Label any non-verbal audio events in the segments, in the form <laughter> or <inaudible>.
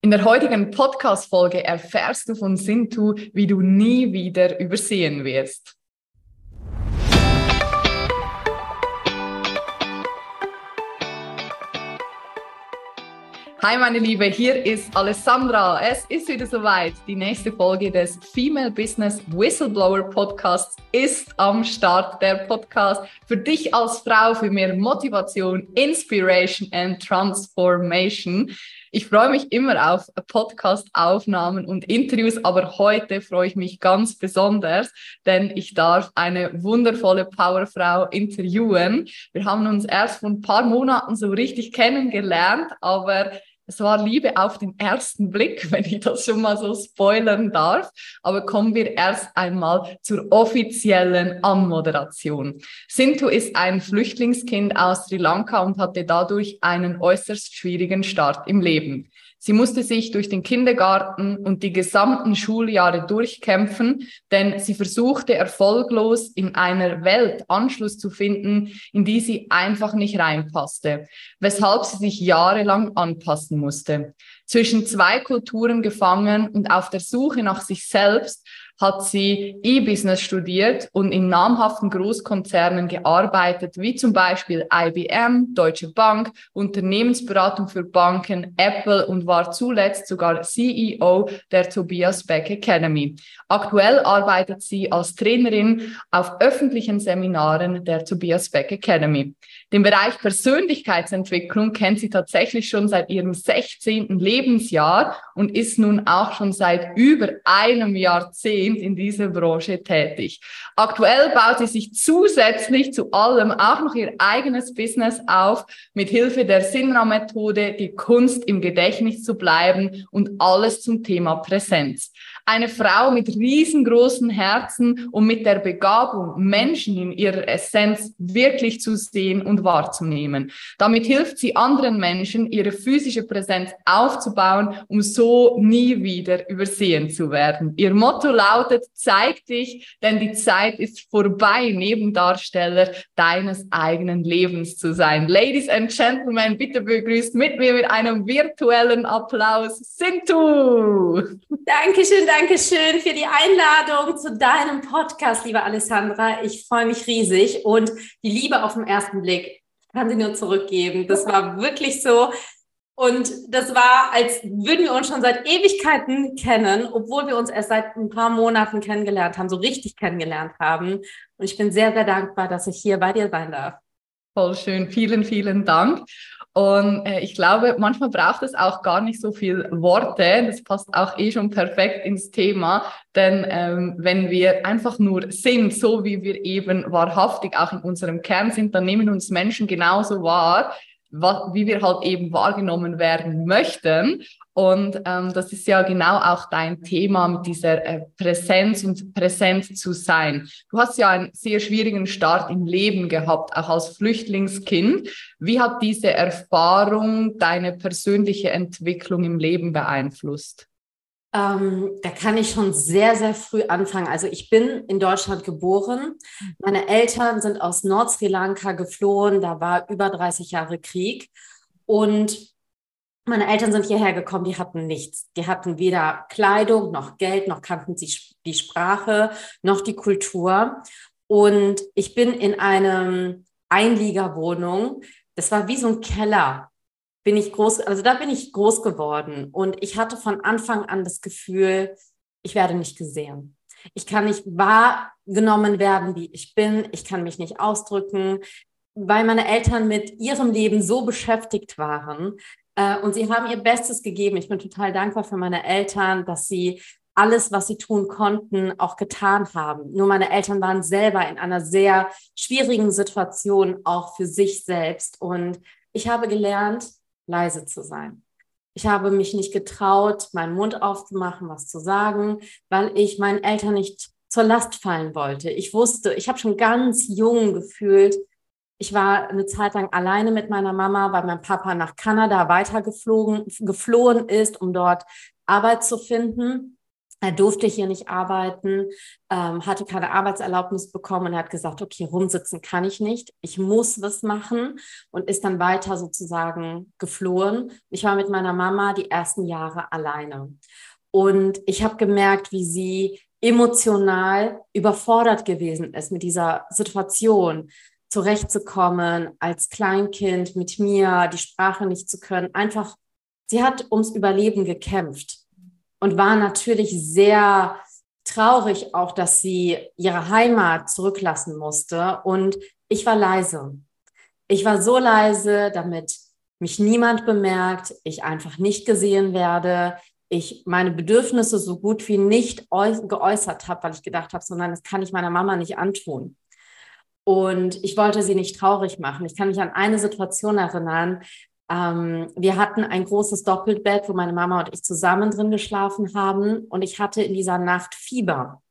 In der heutigen Podcast-Folge erfährst du von Sintu, wie du nie wieder übersehen wirst. Hi meine Liebe, hier ist Alessandra. Es ist wieder soweit. Die nächste Folge des Female Business Whistleblower Podcasts ist am Start. Der Podcast für dich als Frau für mehr Motivation, Inspiration and Transformation. Ich freue mich immer auf Podcast-Aufnahmen und Interviews, aber heute freue ich mich ganz besonders, denn ich darf eine wundervolle Powerfrau interviewen. Wir haben uns erst vor ein paar Monaten so richtig kennengelernt, aber es war Liebe auf den ersten Blick, <laughs> wenn ich das schon mal so spoilern darf. Aber kommen wir erst einmal zur offiziellen Anmoderation. Sintu ist ein Flüchtlingskind aus Sri Lanka und hatte dadurch einen äußerst schwierigen Start im Leben. Sie musste sich durch den Kindergarten und die gesamten Schuljahre durchkämpfen, denn sie versuchte erfolglos in einer Welt Anschluss zu finden, in die sie einfach nicht reinpasste, weshalb sie sich jahrelang anpassen musste. Zwischen zwei Kulturen gefangen und auf der Suche nach sich selbst hat sie E-Business studiert und in namhaften Großkonzernen gearbeitet, wie zum Beispiel IBM, Deutsche Bank, Unternehmensberatung für Banken, Apple und war zuletzt sogar CEO der Tobias Beck Academy. Aktuell arbeitet sie als Trainerin auf öffentlichen Seminaren der Tobias Beck Academy. Den Bereich Persönlichkeitsentwicklung kennt sie tatsächlich schon seit ihrem 16. Lebensjahr und ist nun auch schon seit über einem Jahrzehnt in dieser Branche tätig. Aktuell baut sie sich zusätzlich zu allem auch noch ihr eigenes Business auf, mit Hilfe der Sinra-Methode, die Kunst im Gedächtnis zu bleiben und alles zum Thema Präsenz eine Frau mit riesengroßen Herzen und mit der Begabung, Menschen in ihrer Essenz wirklich zu sehen und wahrzunehmen. Damit hilft sie anderen Menschen, ihre physische Präsenz aufzubauen, um so nie wieder übersehen zu werden. Ihr Motto lautet, zeig dich, denn die Zeit ist vorbei, Nebendarsteller deines eigenen Lebens zu sein. Ladies and Gentlemen, bitte begrüßt mit mir mit einem virtuellen Applaus Sintu. Dankeschön, danke. Dankeschön für die Einladung zu deinem Podcast, liebe Alessandra. Ich freue mich riesig und die Liebe auf den ersten Blick kann sie nur zurückgeben. Das war wirklich so. Und das war, als würden wir uns schon seit Ewigkeiten kennen, obwohl wir uns erst seit ein paar Monaten kennengelernt haben, so richtig kennengelernt haben. Und ich bin sehr, sehr dankbar, dass ich hier bei dir sein darf. Voll schön. Vielen, vielen Dank. Und äh, ich glaube, manchmal braucht es auch gar nicht so viel Worte. Das passt auch eh schon perfekt ins Thema. Denn ähm, wenn wir einfach nur sind, so wie wir eben wahrhaftig auch in unserem Kern sind, dann nehmen uns Menschen genauso wahr, was, wie wir halt eben wahrgenommen werden möchten. Und ähm, das ist ja genau auch dein Thema mit dieser äh, Präsenz und präsent zu sein. Du hast ja einen sehr schwierigen Start im Leben gehabt, auch als Flüchtlingskind. Wie hat diese Erfahrung deine persönliche Entwicklung im Leben beeinflusst? Ähm, da kann ich schon sehr, sehr früh anfangen. Also ich bin in Deutschland geboren. Meine Eltern sind aus Nord-Sri Lanka geflohen. Da war über 30 Jahre Krieg. Und meine Eltern sind hierher gekommen, die hatten nichts. Die hatten weder Kleidung noch Geld, noch kannten sie die Sprache, noch die Kultur. Und ich bin in einem Einliegerwohnung. Das war wie so ein Keller. Bin ich groß, also da bin ich groß geworden. Und ich hatte von Anfang an das Gefühl, ich werde nicht gesehen. Ich kann nicht wahrgenommen werden, wie ich bin. Ich kann mich nicht ausdrücken, weil meine Eltern mit ihrem Leben so beschäftigt waren, äh, und sie haben ihr Bestes gegeben. Ich bin total dankbar für meine Eltern, dass sie alles, was sie tun konnten, auch getan haben. Nur meine Eltern waren selber in einer sehr schwierigen Situation, auch für sich selbst. Und ich habe gelernt, leise zu sein. Ich habe mich nicht getraut, meinen Mund aufzumachen, was zu sagen, weil ich meinen Eltern nicht zur Last fallen wollte. Ich wusste, ich habe schon ganz jung gefühlt, ich war eine Zeit lang alleine mit meiner Mama, weil mein Papa nach Kanada weitergeflogen, geflohen ist, um dort Arbeit zu finden. Er durfte hier nicht arbeiten, ähm, hatte keine Arbeitserlaubnis bekommen und hat gesagt, okay, rumsitzen kann ich nicht, ich muss was machen und ist dann weiter sozusagen geflohen. Ich war mit meiner Mama die ersten Jahre alleine. Und ich habe gemerkt, wie sie emotional überfordert gewesen ist mit dieser Situation, zurechtzukommen als Kleinkind mit mir, die Sprache nicht zu können. Einfach, sie hat ums Überleben gekämpft und war natürlich sehr traurig auch, dass sie ihre Heimat zurücklassen musste. Und ich war leise. Ich war so leise, damit mich niemand bemerkt, ich einfach nicht gesehen werde, ich meine Bedürfnisse so gut wie nicht geäußert habe, weil ich gedacht habe, so nein, das kann ich meiner Mama nicht antun. Und ich wollte sie nicht traurig machen. Ich kann mich an eine Situation erinnern. Ähm, wir hatten ein großes Doppelbett, wo meine Mama und ich zusammen drin geschlafen haben. Und ich hatte in dieser Nacht Fieber.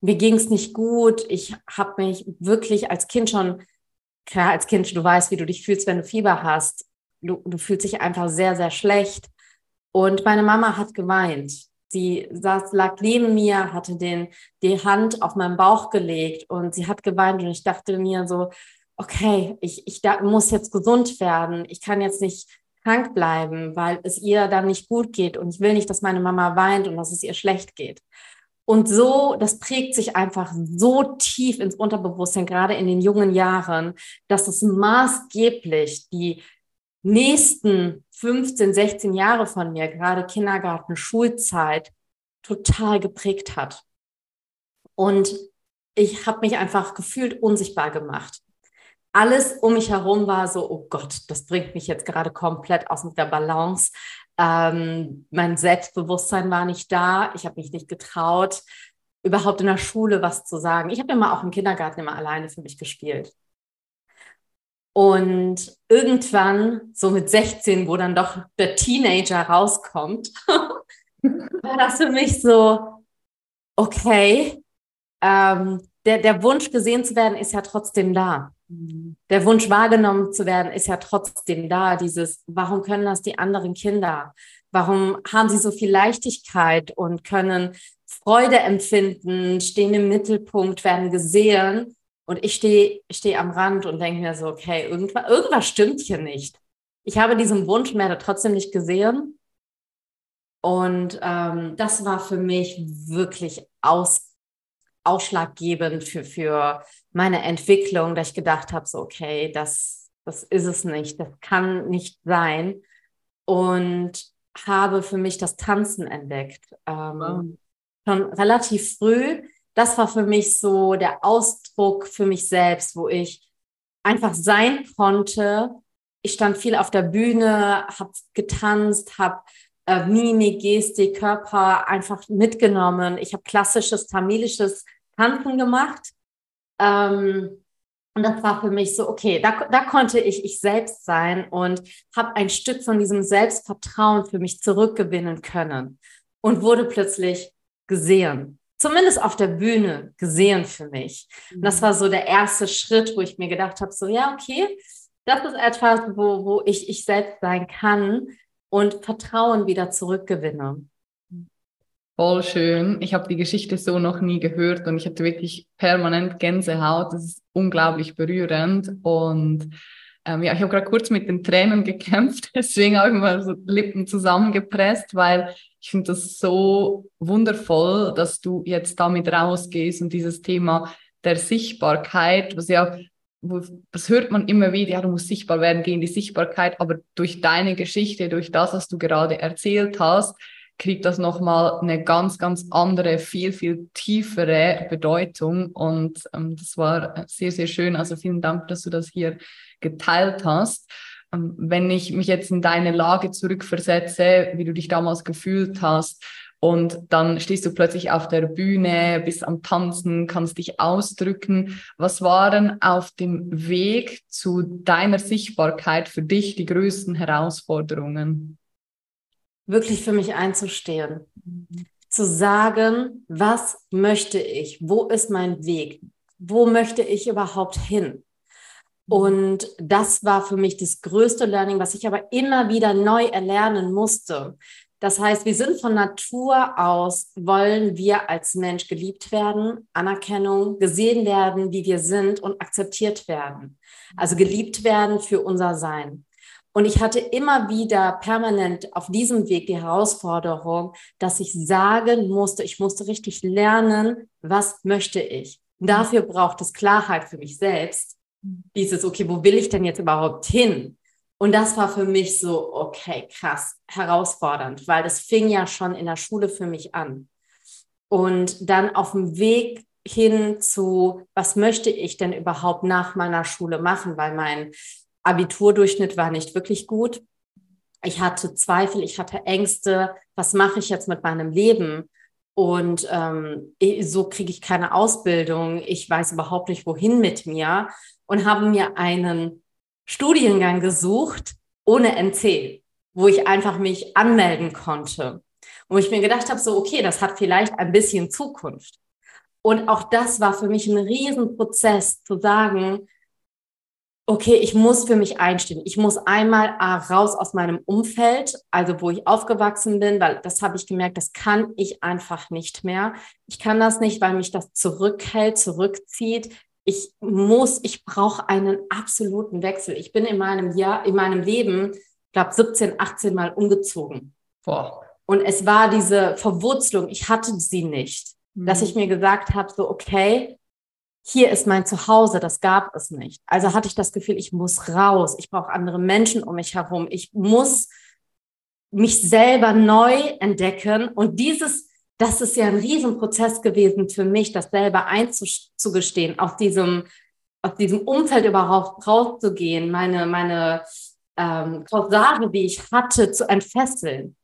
Mir ging es nicht gut. Ich habe mich wirklich als Kind schon, klar, als Kind, du weißt, wie du dich fühlst, wenn du Fieber hast. Du, du fühlst dich einfach sehr, sehr schlecht. Und meine Mama hat geweint. Sie saß, lag neben mir, hatte den, die Hand auf meinen Bauch gelegt und sie hat geweint und ich dachte mir so, okay, ich, ich da, muss jetzt gesund werden. Ich kann jetzt nicht krank bleiben, weil es ihr dann nicht gut geht und ich will nicht, dass meine Mama weint und dass es ihr schlecht geht. Und so, das prägt sich einfach so tief ins Unterbewusstsein, gerade in den jungen Jahren, dass es maßgeblich die nächsten 15, 16 Jahre von mir, gerade Kindergarten, Schulzeit, total geprägt hat. Und ich habe mich einfach gefühlt unsichtbar gemacht. Alles um mich herum war so, oh Gott, das bringt mich jetzt gerade komplett aus der Balance. Ähm, mein Selbstbewusstsein war nicht da. Ich habe mich nicht getraut, überhaupt in der Schule was zu sagen. Ich habe immer auch im Kindergarten immer alleine für mich gespielt. Und irgendwann, so mit 16, wo dann doch der Teenager rauskommt, <laughs> war das für mich so, okay, ähm, der, der Wunsch gesehen zu werden ist ja trotzdem da. Der Wunsch wahrgenommen zu werden ist ja trotzdem da. Dieses, warum können das die anderen Kinder? Warum haben sie so viel Leichtigkeit und können Freude empfinden, stehen im Mittelpunkt, werden gesehen und ich stehe steh am Rand und denke mir so, okay, irgendwas, irgendwas stimmt hier nicht. Ich habe diesen Wunsch mehr trotzdem nicht gesehen. Und ähm, das war für mich wirklich aus, ausschlaggebend für, für meine Entwicklung, dass ich gedacht habe, so, okay, das, das ist es nicht, das kann nicht sein. Und habe für mich das Tanzen entdeckt. Ähm, wow. Schon relativ früh das war für mich so der Ausdruck für mich selbst, wo ich einfach sein konnte. Ich stand viel auf der Bühne, habe getanzt, habe äh, Mimik, Gestik, Körper einfach mitgenommen. Ich habe klassisches tamilisches Tanzen gemacht. Ähm, und das war für mich so, okay, da, da konnte ich ich selbst sein und habe ein Stück von diesem Selbstvertrauen für mich zurückgewinnen können und wurde plötzlich gesehen zumindest auf der Bühne gesehen für mich. Und das mhm. war so der erste Schritt, wo ich mir gedacht habe, so ja, okay, das ist etwas, wo, wo ich ich selbst sein kann und Vertrauen wieder zurückgewinne. Voll schön. Ich habe die Geschichte so noch nie gehört und ich hatte wirklich permanent Gänsehaut. Das ist unglaublich berührend und ähm, ja, ich habe gerade kurz mit den Tränen <laughs> gekämpft, deswegen habe ich mal so Lippen zusammengepresst, weil ich finde das so wundervoll, dass du jetzt damit rausgehst und dieses Thema der Sichtbarkeit, was ja, das hört man immer wieder, ja, du musst sichtbar werden, gehen die Sichtbarkeit, aber durch deine Geschichte, durch das, was du gerade erzählt hast, kriegt das nochmal eine ganz, ganz andere, viel, viel tiefere Bedeutung. Und ähm, das war sehr, sehr schön. Also vielen Dank, dass du das hier geteilt hast. Ähm, wenn ich mich jetzt in deine Lage zurückversetze, wie du dich damals gefühlt hast, und dann stehst du plötzlich auf der Bühne, bist am Tanzen, kannst dich ausdrücken. Was waren auf dem Weg zu deiner Sichtbarkeit für dich die größten Herausforderungen? Wirklich für mich einzustehen. Zu sagen, was möchte ich? Wo ist mein Weg? Wo möchte ich überhaupt hin? Und das war für mich das größte Learning, was ich aber immer wieder neu erlernen musste. Das heißt, wir sind von Natur aus, wollen wir als Mensch geliebt werden, Anerkennung, gesehen werden, wie wir sind und akzeptiert werden. Also geliebt werden für unser Sein. Und ich hatte immer wieder permanent auf diesem Weg die Herausforderung, dass ich sagen musste, ich musste richtig lernen, was möchte ich. Und dafür braucht es Klarheit für mich selbst. Dieses, okay, wo will ich denn jetzt überhaupt hin? Und das war für mich so, okay, krass, herausfordernd, weil das fing ja schon in der Schule für mich an. Und dann auf dem Weg hin zu, was möchte ich denn überhaupt nach meiner Schule machen, weil mein Abiturdurchschnitt war nicht wirklich gut. Ich hatte Zweifel, ich hatte Ängste. Was mache ich jetzt mit meinem Leben? Und ähm, so kriege ich keine Ausbildung. Ich weiß überhaupt nicht, wohin mit mir. Und habe mir einen Studiengang gesucht ohne NC, wo ich einfach mich anmelden konnte. Und ich mir gedacht habe, so, okay, das hat vielleicht ein bisschen Zukunft. Und auch das war für mich ein Riesenprozess zu sagen, okay, ich muss für mich einstehen. Ich muss einmal raus aus meinem Umfeld, also wo ich aufgewachsen bin, weil das habe ich gemerkt, das kann ich einfach nicht mehr. Ich kann das nicht, weil mich das zurückhält, zurückzieht. Ich muss, ich brauche einen absoluten Wechsel. Ich bin in meinem Jahr, in meinem Leben, glaube 17, 18 Mal umgezogen. Boah. Und es war diese Verwurzelung, ich hatte sie nicht, mhm. dass ich mir gesagt habe, so, okay, hier ist mein Zuhause, das gab es nicht. Also hatte ich das Gefühl, ich muss raus, ich brauche andere Menschen um mich herum, ich muss mich selber neu entdecken. Und dieses, das ist ja ein Riesenprozess gewesen für mich, das selber einzugestehen, aus diesem, aus diesem Umfeld überhaupt rauszugehen, meine, meine ähm, Corsage, die ich hatte, zu entfesseln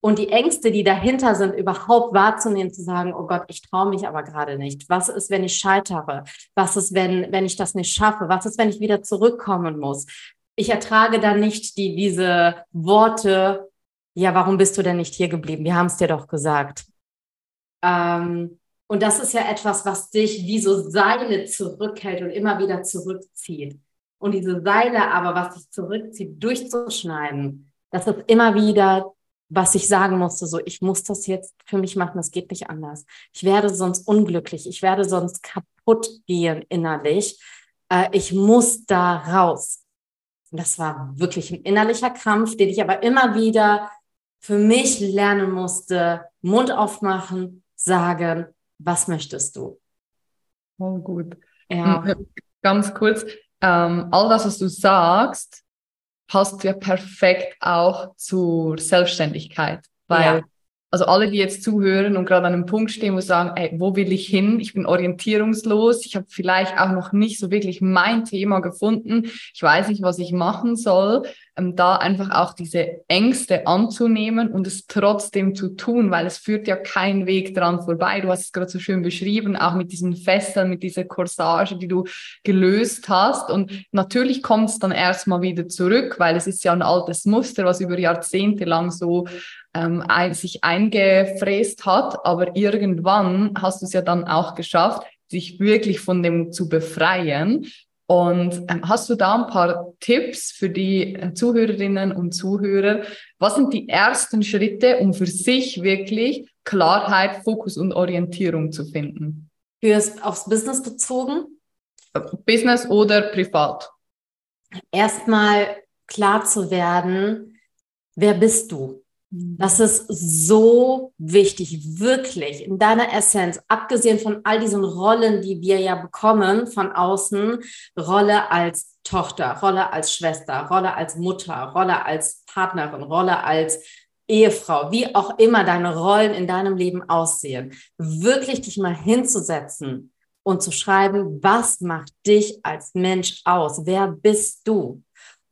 und die Ängste, die dahinter sind, überhaupt wahrzunehmen, zu sagen, oh Gott, ich traue mich aber gerade nicht. Was ist, wenn ich scheitere? Was ist, wenn, wenn ich das nicht schaffe? Was ist, wenn ich wieder zurückkommen muss? Ich ertrage dann nicht die, diese Worte, ja, warum bist du denn nicht hier geblieben? Wir haben es dir doch gesagt. Ähm, und das ist ja etwas, was dich wie so Seile zurückhält und immer wieder zurückzieht. Und diese Seile aber, was dich zurückzieht, durchzuschneiden, das ist immer wieder was ich sagen musste, so, ich muss das jetzt für mich machen, das geht nicht anders. Ich werde sonst unglücklich, ich werde sonst kaputt gehen innerlich. Äh, ich muss da raus. Und das war wirklich ein innerlicher Kampf, den ich aber immer wieder für mich lernen musste, Mund aufmachen, sagen, was möchtest du? Oh, gut. Ja. Ganz kurz, ähm, all das, was du sagst, passt ja perfekt auch zur Selbstständigkeit, weil ja. Also alle, die jetzt zuhören und gerade an einem Punkt stehen, wo sie sagen, ey, wo will ich hin? Ich bin orientierungslos, ich habe vielleicht auch noch nicht so wirklich mein Thema gefunden, ich weiß nicht, was ich machen soll ähm, da einfach auch diese Ängste anzunehmen und es trotzdem zu tun, weil es führt ja kein Weg dran vorbei. Du hast es gerade so schön beschrieben, auch mit diesen Fesseln, mit dieser Corsage, die du gelöst hast. Und natürlich kommt es dann erstmal wieder zurück, weil es ist ja ein altes Muster, was über Jahrzehnte lang so ähm, ein, sich eingefräst hat. Aber irgendwann hast du es ja dann auch geschafft, sich wirklich von dem zu befreien. Und ähm, hast du da ein paar Tipps für die äh, Zuhörerinnen und Zuhörer? Was sind die ersten Schritte, um für sich wirklich Klarheit, Fokus und Orientierung zu finden? Fürs aufs Business bezogen? Business oder privat? Erstmal klar zu werden, wer bist du? Mhm. Das ist so wichtig, wirklich in deiner Essenz, abgesehen von all diesen Rollen, die wir ja bekommen von außen, Rolle als Tochter, Rolle als Schwester, Rolle als Mutter, Rolle als Partnerin, Rolle als Ehefrau, wie auch immer deine Rollen in deinem Leben aussehen, wirklich dich mal hinzusetzen und zu schreiben, was macht dich als Mensch aus? Wer bist du?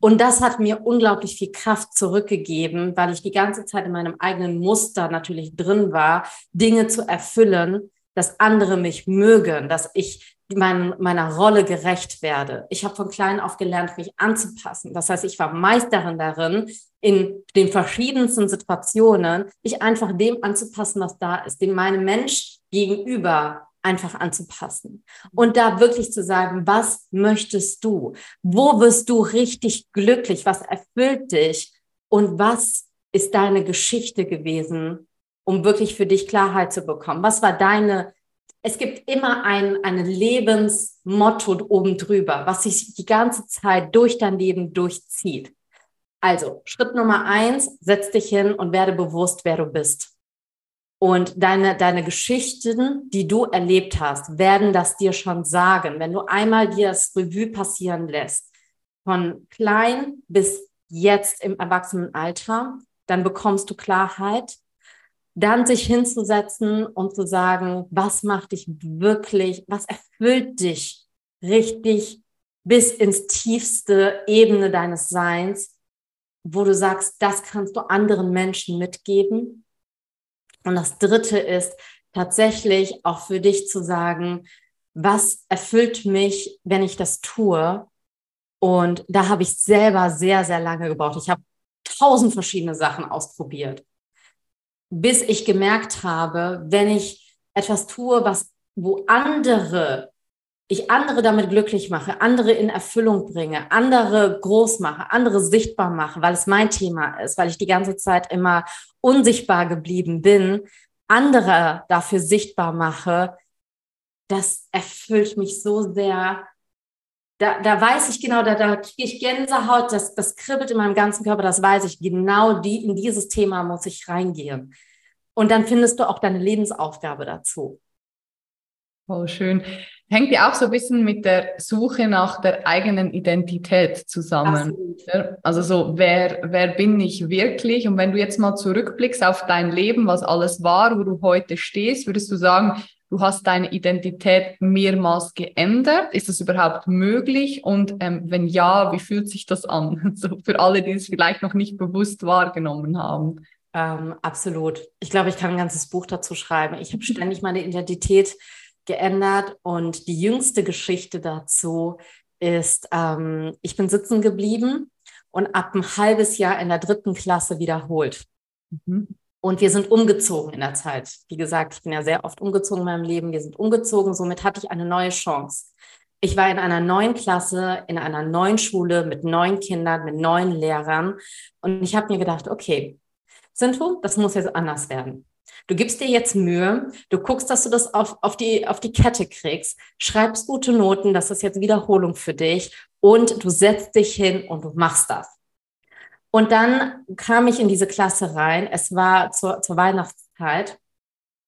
Und das hat mir unglaublich viel Kraft zurückgegeben, weil ich die ganze Zeit in meinem eigenen Muster natürlich drin war, Dinge zu erfüllen, dass andere mich mögen, dass ich mein, meiner Rolle gerecht werde. Ich habe von klein auf gelernt, mich anzupassen. Das heißt, ich war Meisterin darin, in den verschiedensten Situationen mich einfach dem anzupassen, was da ist, dem meinem Mensch gegenüber einfach anzupassen und da wirklich zu sagen, was möchtest du? Wo wirst du richtig glücklich? Was erfüllt dich? Und was ist deine Geschichte gewesen, um wirklich für dich Klarheit zu bekommen? Was war deine, es gibt immer ein, ein Lebensmotto oben drüber, was sich die ganze Zeit durch dein Leben durchzieht. Also, Schritt Nummer eins, setz dich hin und werde bewusst, wer du bist. Und deine, deine Geschichten, die du erlebt hast, werden das dir schon sagen. Wenn du einmal dir das Revue passieren lässt, von klein bis jetzt im Erwachsenenalter, dann bekommst du Klarheit. Dann sich hinzusetzen und zu sagen, was macht dich wirklich, was erfüllt dich richtig bis ins tiefste Ebene deines Seins, wo du sagst, das kannst du anderen Menschen mitgeben. Und das Dritte ist tatsächlich auch für dich zu sagen, was erfüllt mich, wenn ich das tue? Und da habe ich selber sehr, sehr lange gebraucht. Ich habe tausend verschiedene Sachen ausprobiert, bis ich gemerkt habe, wenn ich etwas tue, was, wo andere, ich andere damit glücklich mache, andere in Erfüllung bringe, andere groß mache, andere sichtbar mache, weil es mein Thema ist, weil ich die ganze Zeit immer unsichtbar geblieben bin, andere dafür sichtbar mache, das erfüllt mich so sehr, da, da weiß ich genau, da, da kriege ich Gänsehaut, das, das kribbelt in meinem ganzen Körper, das weiß ich. Genau die, in dieses Thema muss ich reingehen. Und dann findest du auch deine Lebensaufgabe dazu. Oh, schön. Hängt ja auch so ein bisschen mit der Suche nach der eigenen Identität zusammen. Absolut. Also so, wer, wer bin ich wirklich? Und wenn du jetzt mal zurückblickst auf dein Leben, was alles war, wo du heute stehst, würdest du sagen, du hast deine Identität mehrmals geändert. Ist das überhaupt möglich? Und ähm, wenn ja, wie fühlt sich das an? <laughs> So für alle, die es vielleicht noch nicht bewusst wahrgenommen haben. Ähm, absolut. Ich glaube, ich kann ein ganzes Buch dazu schreiben. Ich habe ständig meine Identität geändert und die jüngste Geschichte dazu ist, ähm, ich bin sitzen geblieben und ab ein halbes Jahr in der dritten Klasse wiederholt. Mhm. Und wir sind umgezogen in der Zeit. Wie gesagt, ich bin ja sehr oft umgezogen in meinem Leben. Wir sind umgezogen. Somit hatte ich eine neue Chance. Ich war in einer neuen Klasse, in einer neuen Schule mit neuen Kindern, mit neuen Lehrern. Und ich habe mir gedacht, okay, Sintu, das muss jetzt anders werden. Du gibst dir jetzt Mühe, du guckst, dass du das auf, auf, die, auf die Kette kriegst, schreibst gute Noten, das ist jetzt Wiederholung für dich und du setzt dich hin und du machst das. Und dann kam ich in diese Klasse rein. Es war zur, zur Weihnachtszeit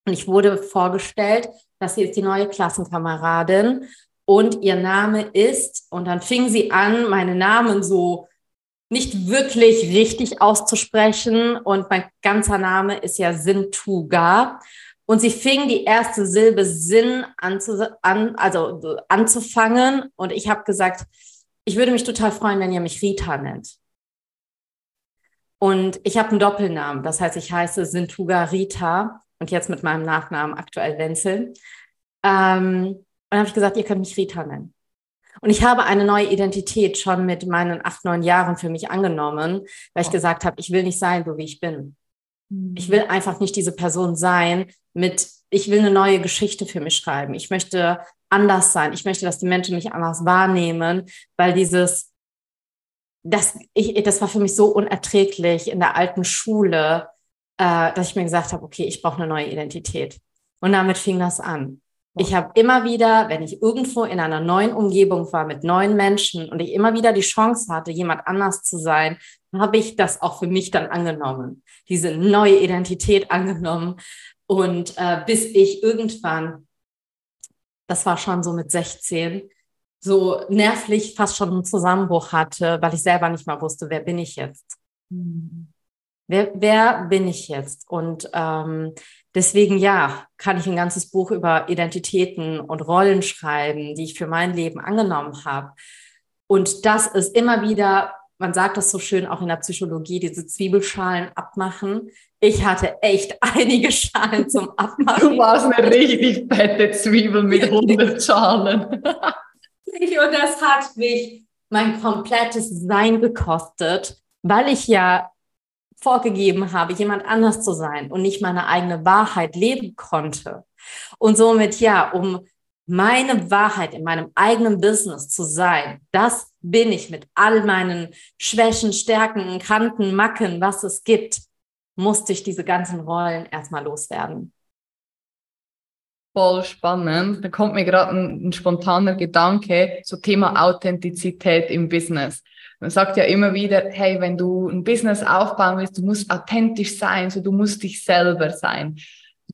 und ich wurde vorgestellt, dass sie ist die neue Klassenkameradin und ihr Name ist, und dann fing sie an, meine Namen so nicht wirklich richtig auszusprechen und mein ganzer Name ist ja Sintuga. Und sie fing die erste Silbe Sinn an, an also anzufangen und ich habe gesagt, ich würde mich total freuen, wenn ihr mich Rita nennt. Und ich habe einen Doppelnamen, das heißt, ich heiße Sintuga Rita und jetzt mit meinem Nachnamen aktuell Wenzel. Ähm, und dann habe ich gesagt, ihr könnt mich Rita nennen. Und ich habe eine neue Identität schon mit meinen acht, neun Jahren für mich angenommen, weil ich gesagt habe, ich will nicht sein, so wie ich bin. Mhm. Ich will einfach nicht diese Person sein mit, ich will eine neue Geschichte für mich schreiben. Ich möchte anders sein. Ich möchte, dass die Menschen mich anders wahrnehmen, weil dieses, das, ich, das war für mich so unerträglich in der alten Schule, äh, dass ich mir gesagt habe, okay, ich brauche eine neue Identität. Und damit fing das an. Ich habe immer wieder, wenn ich irgendwo in einer neuen Umgebung war mit neuen Menschen und ich immer wieder die Chance hatte, jemand anders zu sein, habe ich das auch für mich dann angenommen, diese neue Identität angenommen. Und äh, bis ich irgendwann, das war schon so mit 16, so nervlich fast schon einen Zusammenbruch hatte, weil ich selber nicht mal wusste, wer bin ich jetzt? Mhm. Wer, wer bin ich jetzt? Und ähm, deswegen ja, kann ich ein ganzes Buch über Identitäten und Rollen schreiben, die ich für mein Leben angenommen habe. Und das ist immer wieder, man sagt das so schön auch in der Psychologie, diese Zwiebelschalen abmachen. Ich hatte echt <laughs> einige Schalen zum Abmachen. Du warst eine richtig fette Zwiebel mit <laughs> 100 Schalen. Und das hat mich mein komplettes Sein gekostet, weil ich ja vorgegeben habe, jemand anders zu sein und nicht meine eigene Wahrheit leben konnte. Und somit, ja, um meine Wahrheit in meinem eigenen Business zu sein, das bin ich mit all meinen Schwächen, Stärken, Kanten, Macken, was es gibt. musste ich diese ganzen Rollen erstmal loswerden. Voll spannend. Da kommt mir gerade ein, ein, spontaner Gedanke zum Thema Authentizität im Business. Man sagt ja immer wieder, hey, wenn du ein Business aufbauen willst, du musst authentisch sein, so du musst dich selber sein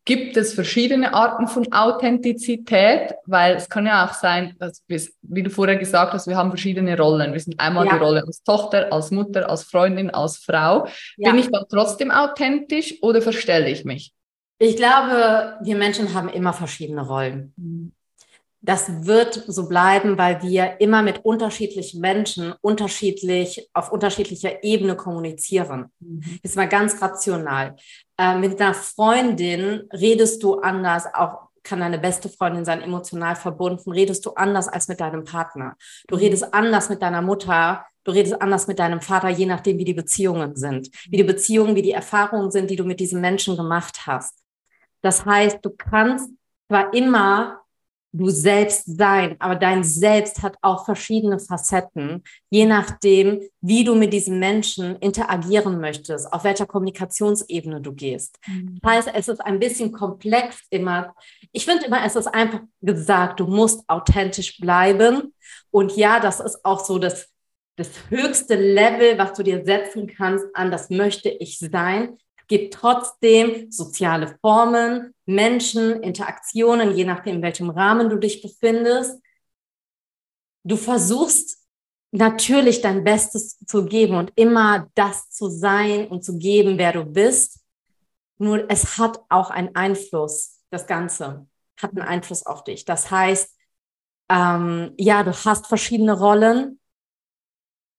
gibt es verschiedene Arten von Authentizität, weil es kann ja auch sein, dass wir, wie du vorher gesagt hast, wir haben verschiedene Rollen. Wir sind einmal ja. die Rolle als Tochter, als Mutter, als Freundin, als Frau. Ja. Bin ich dann trotzdem authentisch oder verstelle ich mich? Ich glaube, wir Menschen haben immer verschiedene Rollen. Mhm. Das wird so bleiben, weil wir immer mit unterschiedlichen Menschen unterschiedlich auf unterschiedlicher Ebene kommunizieren. Mhm. Ist mal ganz rational. Äh, mit einer Freundin redest du anders, auch kann deine beste Freundin sein, emotional verbunden, redest du anders als mit deinem Partner. Du mhm. redest anders mit deiner Mutter, du redest anders mit deinem Vater, je nachdem, wie die Beziehungen sind, wie die Beziehungen, wie die Erfahrungen sind, die du mit diesem Menschen gemacht hast. Das heißt, du kannst zwar immer du selbst sein, aber dein Selbst hat auch verschiedene Facetten, je nachdem, wie du mit diesen Menschen interagieren möchtest, auf welcher Kommunikationsebene du gehst. Mhm. Das heißt, es ist ein bisschen komplex immer. Ich finde immer, es ist einfach gesagt, du musst authentisch bleiben. Und ja, das ist auch so das, das höchste Level, was du dir setzen kannst an, das möchte ich sein gibt trotzdem soziale Formen, Menschen, Interaktionen, je nachdem, in welchem Rahmen du dich befindest. Du versuchst natürlich dein Bestes zu geben und immer das zu sein und zu geben, wer du bist. Nur es hat auch einen Einfluss, das Ganze hat einen Einfluss auf dich. Das heißt, ähm, ja, du hast verschiedene Rollen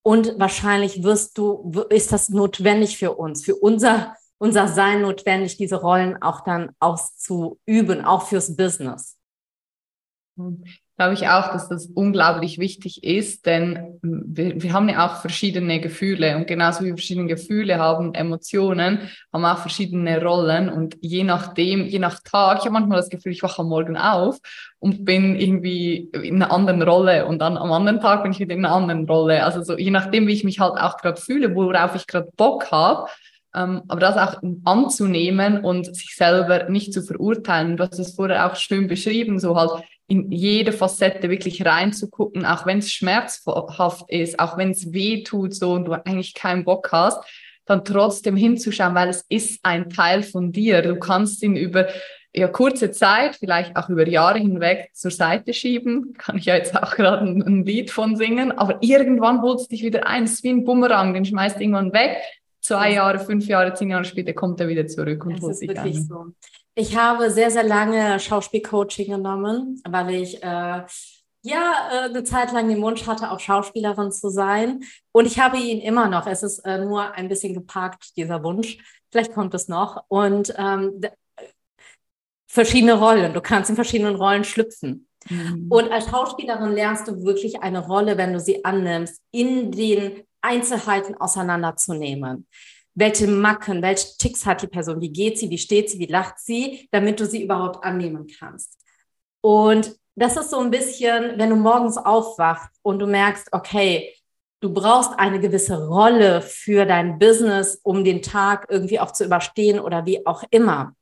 und wahrscheinlich wirst du, ist das notwendig für uns, für unser unser Sein notwendig, diese Rollen auch dann auszuüben, auch fürs Business. Glaube ich auch, dass das unglaublich wichtig ist, denn wir, wir haben ja auch verschiedene Gefühle und genauso wie wir verschiedene Gefühle haben, Emotionen, haben auch verschiedene Rollen und je nachdem, je nach Tag, ich habe manchmal das Gefühl, ich wache am Morgen auf und bin irgendwie in einer anderen Rolle und dann am anderen Tag bin ich wieder in einer anderen Rolle. Also so je nachdem, wie ich mich halt auch gerade fühle, worauf ich gerade Bock habe, aber das auch anzunehmen und sich selber nicht zu verurteilen. Du hast es vorher auch schön beschrieben, so halt in jede Facette wirklich reinzugucken, auch wenn es schmerzhaft ist, auch wenn es weh tut so und du eigentlich keinen Bock hast, dann trotzdem hinzuschauen, weil es ist ein Teil von dir. Du kannst ihn über ja, kurze Zeit, vielleicht auch über Jahre hinweg zur Seite schieben. Kann ich ja jetzt auch gerade ein, ein Lied von singen. Aber irgendwann holt es dich wieder ein. Es ist wie ein Bumerang, den schmeißt irgendwann weg zwei Jahre, fünf Jahre, zehn Jahre später kommt er wieder zurück und holt sich an. So. Ich habe sehr, sehr lange Schauspielcoaching genommen, weil ich äh, ja äh, eine Zeit lang den Wunsch hatte, auch Schauspielerin zu sein. Und ich habe ihn immer noch. Es ist äh, nur ein bisschen geparkt, dieser Wunsch. Vielleicht kommt es noch. Und ähm, verschiedene Rollen. Du kannst in verschiedenen Rollen schlüpfen. Mhm. Und als Schauspielerin lernst du wirklich eine Rolle, wenn du sie annimmst, in den Einzelheiten auseinanderzunehmen. Welche Macken, welche Ticks hat die Person? Wie geht sie? Wie steht sie? Wie lacht sie? Damit du sie überhaupt annehmen kannst. Und das ist so ein bisschen, wenn du morgens aufwachst und du merkst, okay, du brauchst eine gewisse Rolle für dein Business, um den Tag irgendwie auch zu überstehen oder wie auch immer.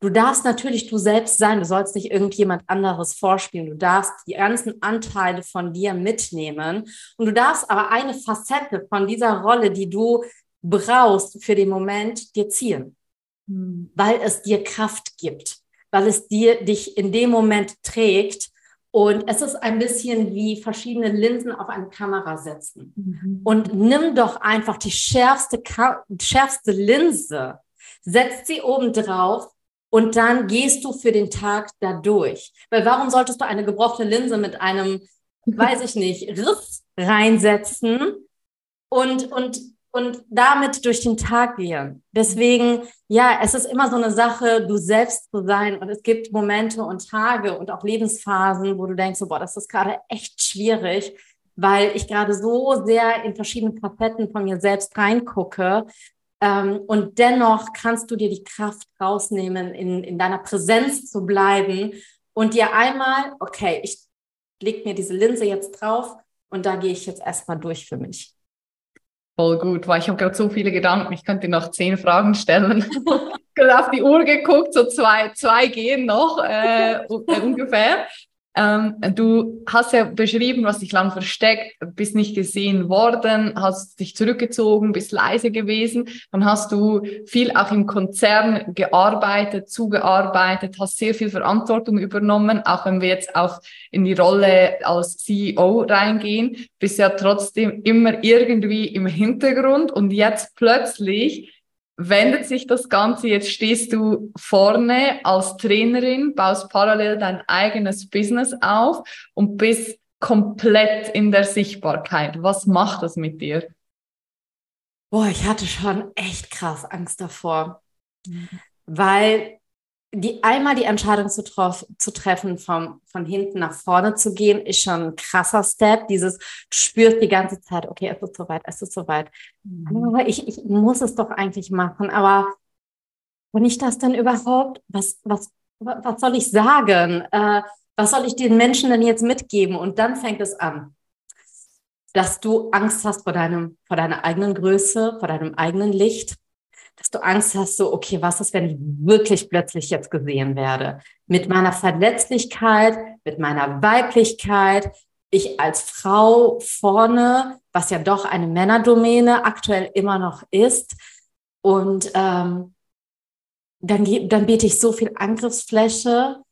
Du darfst natürlich du selbst sein, du sollst nicht irgendjemand anderes vorspielen. Du darfst die ganzen Anteile von dir mitnehmen und du darfst aber eine Facette von dieser Rolle, die du brauchst für den Moment, dir ziehen, mhm. weil es dir Kraft gibt, weil es dir dich in dem Moment trägt. Und es ist ein bisschen wie verschiedene Linsen auf eine Kamera setzen. Mhm. Und nimm doch einfach die schärfste, schärfste Linse, setz sie oben drauf und dann gehst du für den Tag da durch. Weil warum solltest du eine gebrochene Linse mit einem, weiß ich nicht, Riss reinsetzen und, und, und damit durch den Tag gehen? Deswegen, ja, es ist immer so eine Sache, du selbst zu sein. Und es gibt Momente und Tage und auch Lebensphasen, wo du denkst, so, boah, das ist gerade echt schwierig weil ich gerade so sehr in verschiedene Facetten von mir selbst reingucke, ähm, und dennoch kannst du dir die Kraft rausnehmen, in, in deiner Präsenz zu bleiben und dir einmal, okay, ich lege mir diese Linse jetzt drauf und da gehe ich jetzt erstmal durch für mich. Voll gut, weil ich habe gerade so viele Gedanken, ich könnte noch zehn Fragen stellen. <laughs> gerade auf die Uhr geguckt, so zwei, zwei gehen noch äh, ungefähr. Ähm, du hast ja beschrieben, was dich lang versteckt, bist nicht gesehen worden, hast dich zurückgezogen, bist leise gewesen. Dann hast du viel auch im Konzern gearbeitet, zugearbeitet, hast sehr viel Verantwortung übernommen. Auch wenn wir jetzt auch in die Rolle als CEO reingehen, bist ja trotzdem immer irgendwie im Hintergrund und jetzt plötzlich wendet sich das Ganze, jetzt stehst du vorne als Trainerin, baust parallel dein eigenes Business auf und bist komplett in der Sichtbarkeit. Was macht das mit dir? Boah, ich hatte schon echt krass Angst davor, mhm. weil die einmal die Entscheidung zu, zu treffen, vom, von hinten nach vorne zu gehen, ist schon ein krasser Step. Dieses, du spürst die ganze Zeit, okay, es ist soweit, es ist soweit. Mhm. Aber ich, ich muss es doch eigentlich machen. Aber wenn ich das dann überhaupt, was, was, was soll ich sagen? Äh, was soll ich den Menschen denn jetzt mitgeben? Und dann fängt es an, dass du Angst hast vor deinem, vor deiner eigenen Größe, vor deinem eigenen Licht dass du Angst hast, so, okay, was ist, wenn ich wirklich plötzlich jetzt gesehen werde? Mit meiner Verletzlichkeit, mit meiner Weiblichkeit, ich als Frau vorne, was ja doch eine Männerdomäne aktuell immer noch ist. Und ähm, dann, dann biete ich so viel Angriffsfläche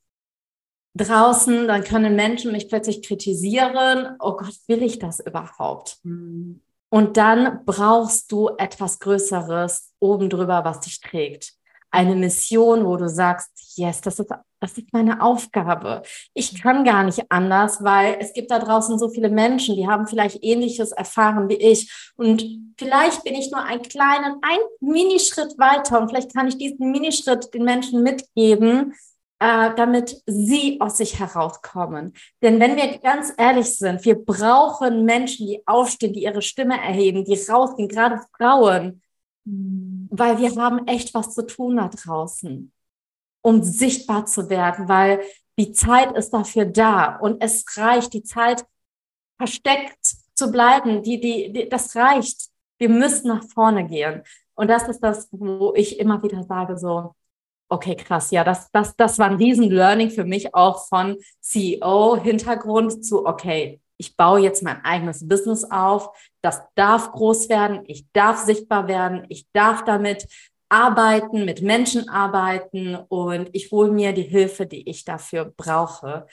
draußen, dann können Menschen mich plötzlich kritisieren. Oh Gott, will ich das überhaupt? Mhm. Und dann brauchst du etwas Größeres oben drüber, was dich trägt. Eine Mission, wo du sagst, yes, das ist, das ist meine Aufgabe. Ich kann gar nicht anders, weil es gibt da draußen so viele Menschen, die haben vielleicht ähnliches erfahren wie ich. Und vielleicht bin ich nur einen kleinen, ein Minischritt weiter und vielleicht kann ich diesen Minischritt den Menschen mitgeben, äh, damit sie aus sich herauskommen. Denn wenn wir ganz ehrlich sind, wir brauchen Menschen, die aufstehen, die ihre Stimme erheben, die rausgehen, gerade Frauen, weil wir haben echt was zu tun da draußen, um sichtbar zu werden, weil die Zeit ist dafür da und es reicht, die Zeit versteckt zu bleiben, die, die, die, das reicht. Wir müssen nach vorne gehen. Und das ist das, wo ich immer wieder sage, so, Okay, krass. Ja, das, das, das war ein Riesen-Learning für mich auch von CEO-Hintergrund zu, okay, ich baue jetzt mein eigenes Business auf. Das darf groß werden. Ich darf sichtbar werden. Ich darf damit arbeiten, mit Menschen arbeiten und ich hole mir die Hilfe, die ich dafür brauche.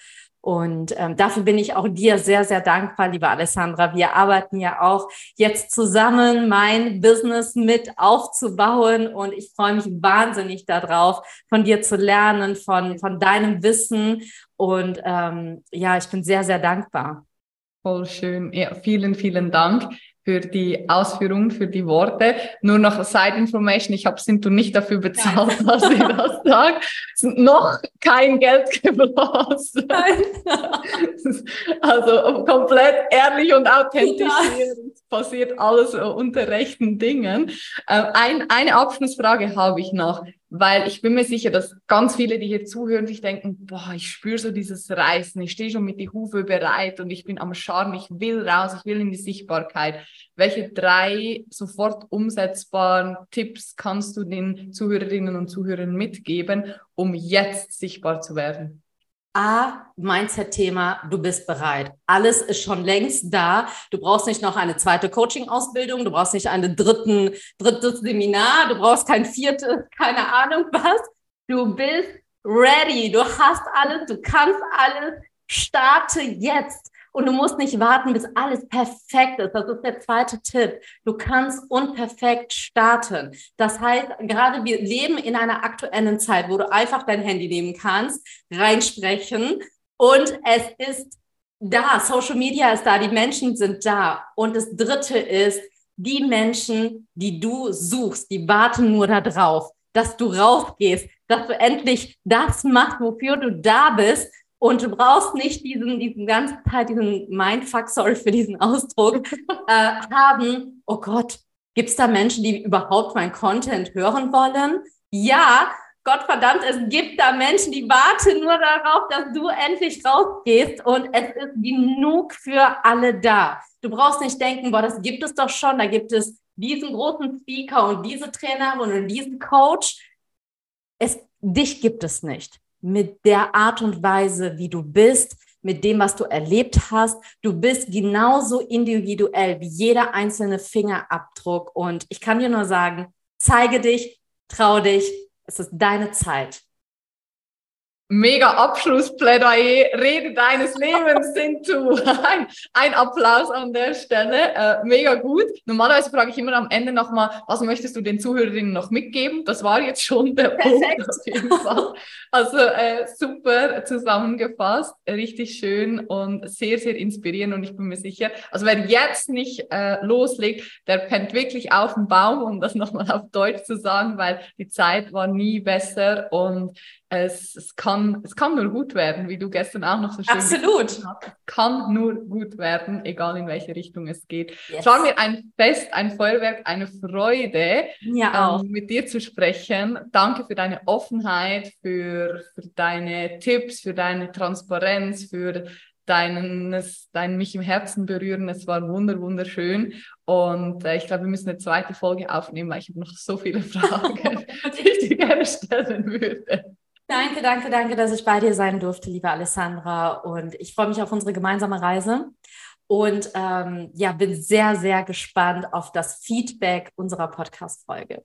Und ähm, dafür bin ich auch dir sehr, sehr dankbar, liebe Alessandra. Wir arbeiten ja auch jetzt zusammen, mein Business mit aufzubauen. Und ich freue mich wahnsinnig darauf, von dir zu lernen, von, von deinem Wissen. Und ähm, ja, ich bin sehr, sehr dankbar. Voll schön. Ja, vielen, vielen Dank für die Ausführungen, für die Worte. Nur noch Side Information, ich habe sind du nicht dafür bezahlt, dass ich das <laughs> ist noch kein Geld geflossen. <laughs> also komplett ehrlich und authentisch. Passiert alles unter rechten Dingen. Äh, ein, eine Abschlussfrage habe ich noch weil ich bin mir sicher, dass ganz viele, die hier zuhören, sich denken, boah, ich spüre so dieses Reißen, ich stehe schon mit die Hufe bereit und ich bin am Charme, ich will raus, ich will in die Sichtbarkeit. Welche drei sofort umsetzbaren Tipps kannst du den Zuhörerinnen und Zuhörern mitgeben, um jetzt sichtbar zu werden? A, Mindset-Thema, du bist bereit. Alles ist schon längst da. Du brauchst nicht noch eine zweite Coaching-Ausbildung, du brauchst nicht ein dritten, drittes Seminar, du brauchst kein viertes, keine Ahnung was. Du bist ready, du hast alles, du kannst alles. Starte jetzt. Und du musst nicht warten, bis alles perfekt ist. Das ist der zweite Tipp. Du kannst unperfekt starten. Das heißt, gerade wir leben in einer aktuellen Zeit, wo du einfach dein Handy nehmen kannst, reinsprechen und es ist da. Social Media ist da, die Menschen sind da. Und das dritte ist, die Menschen, die du suchst, die warten nur darauf, dass du rausgehst, dass du endlich das machst, wofür du da bist und du brauchst nicht diesen, diesen ganzen Zeit, diesen Mindfuck, sorry für diesen Ausdruck, <laughs> äh, haben, oh Gott, gibt es da Menschen, die überhaupt mein Content hören wollen? Ja, Gott verdammt, es gibt da Menschen, die warten nur darauf, dass du endlich rausgehst und es ist genug für alle da. Du brauchst nicht denken, boah, das gibt es doch schon, da gibt es diesen großen Speaker und diese Trainerin und diesen Coach. Es, dich gibt es nicht. Mit der Art und Weise, wie du bist, mit dem, was du erlebt hast. Du bist genauso individuell wie jeder einzelne Fingerabdruck. Und ich kann dir nur sagen, zeige dich, trau dich. Es ist deine Zeit. Mega Abschlussplädoyer, Rede deines Lebens sind du. <laughs> Ein, ein, Applaus an der Stelle. Äh, mega gut. Normalerweise frage ich immer am Ende nochmal, was möchtest du den Zuhörerinnen noch mitgeben? Das war jetzt schon der Perfekt. Punkt auf jeden Fall. Also äh, super zusammengefasst, richtig schön und sehr, sehr inspirierend und ich bin mir sicher, also wer jetzt nicht äh, loslegt, der pennt wirklich auf dem Baum, um das nochmal auf Deutsch zu sagen, weil die Zeit war nie besser und es, es, kann, es kann nur gut werden, wie du gestern auch noch so schön Absolut. gesagt hast. Es kann nur gut werden, egal in welche Richtung es geht. Yes. Es war mir ein Fest, ein Feuerwerk, eine Freude, ja, ähm, mit dir zu sprechen. Danke für deine Offenheit, für, für deine Tipps, für deine Transparenz, für deines, dein mich im Herzen berühren. Es war wunder, wunderschön. Und äh, ich glaube, wir müssen eine zweite Folge aufnehmen, weil ich habe noch so viele <laughs> Fragen, die ich dir gerne stellen würde. Danke, danke, danke, dass ich bei dir sein durfte, liebe Alessandra. Und ich freue mich auf unsere gemeinsame Reise. Und ähm, ja, bin sehr, sehr gespannt auf das Feedback unserer Podcast-Folge.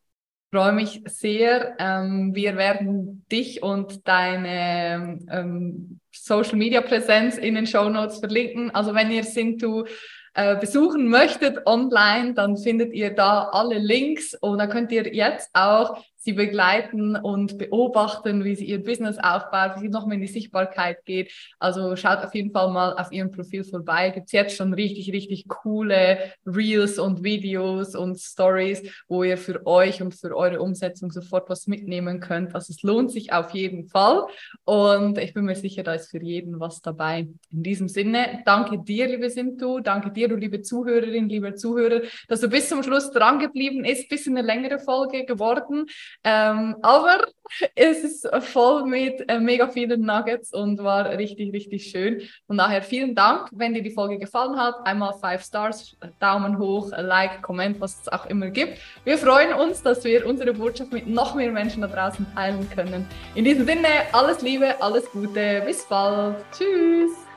Freue mich sehr. Ähm, wir werden dich und deine ähm, Social Media Präsenz in den Show Notes verlinken. Also wenn ihr Sintu äh, besuchen möchtet online, dann findet ihr da alle Links und da könnt ihr jetzt auch sie begleiten und beobachten, wie sie ihr Business aufbaut, wie sie noch mehr in die Sichtbarkeit geht. Also schaut auf jeden Fall mal auf ihrem Profil vorbei. Gibt es jetzt schon richtig, richtig coole Reels und Videos und Stories, wo ihr für euch und für eure Umsetzung sofort was mitnehmen könnt. Also es lohnt sich auf jeden Fall. Und ich bin mir sicher, da ist für jeden was dabei. In diesem Sinne, danke dir, liebe Sintu, danke dir, du liebe Zuhörerin, lieber Zuhörer, dass du bis zum Schluss dran geblieben ist, in eine längere Folge geworden. Ähm, aber es ist voll mit äh, mega vielen Nuggets und war richtig, richtig schön. Von daher vielen Dank, wenn dir die Folge gefallen hat. Einmal five Stars, Daumen hoch, Like, Comment, was es auch immer gibt. Wir freuen uns, dass wir unsere Botschaft mit noch mehr Menschen da draußen teilen können. In diesem Sinne, alles Liebe, alles Gute, bis bald. Tschüss.